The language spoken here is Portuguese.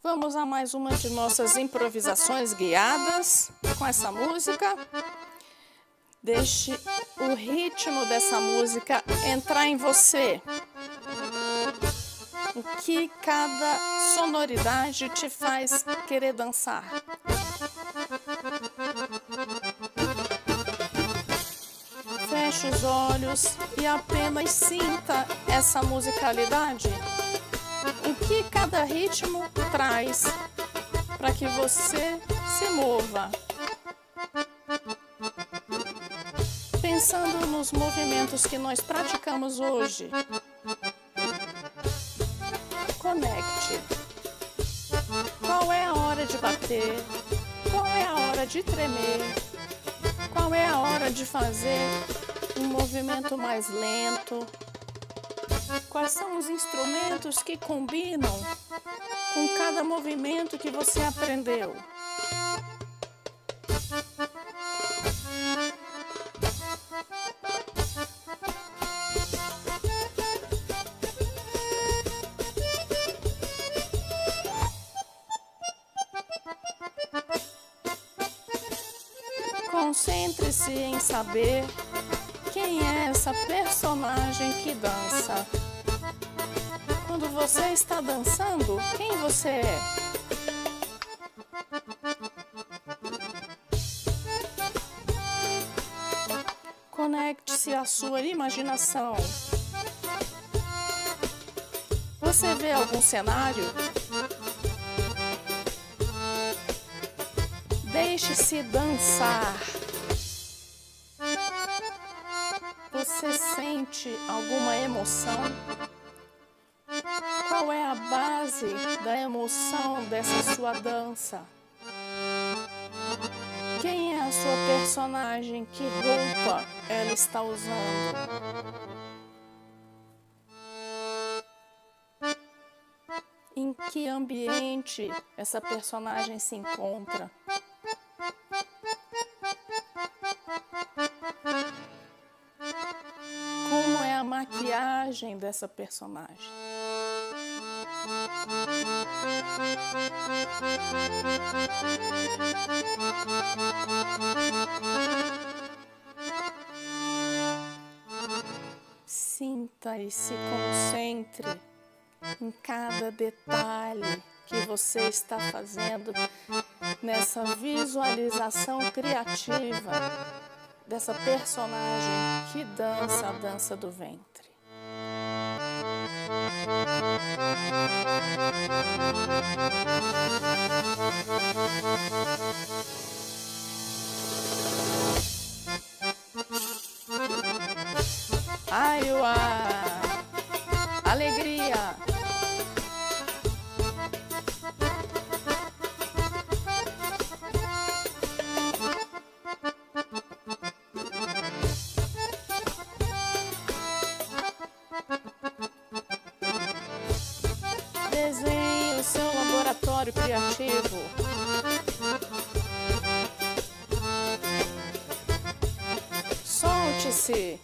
Vamos a mais uma de nossas improvisações guiadas com essa música. Deixe o ritmo dessa música entrar em você. O que cada sonoridade te faz querer dançar. Feche os olhos e apenas sinta essa musicalidade o que cada ritmo traz para que você se mova. Pensando nos movimentos que nós praticamos hoje, conecte. Qual é a hora de bater? Qual é a hora de tremer? Qual é a hora de fazer um movimento mais lento? Quais são os instrumentos que combinam com cada movimento que você aprendeu? Concentre-se em saber quem é essa personagem que dança. Quando você está dançando, quem você é? Conecte-se à sua imaginação. Você vê algum cenário? Deixe-se dançar. Você sente alguma emoção? Qual é a base da emoção dessa sua dança? Quem é a sua personagem? Que roupa ela está usando? Em que ambiente essa personagem se encontra? Maquiagem dessa personagem? Sinta e se concentre em cada detalhe que você está fazendo nessa visualização criativa dessa personagem que dança a dança do ventre. Ai! Alegria! Desenhe o seu laboratório criativo. Solte-se.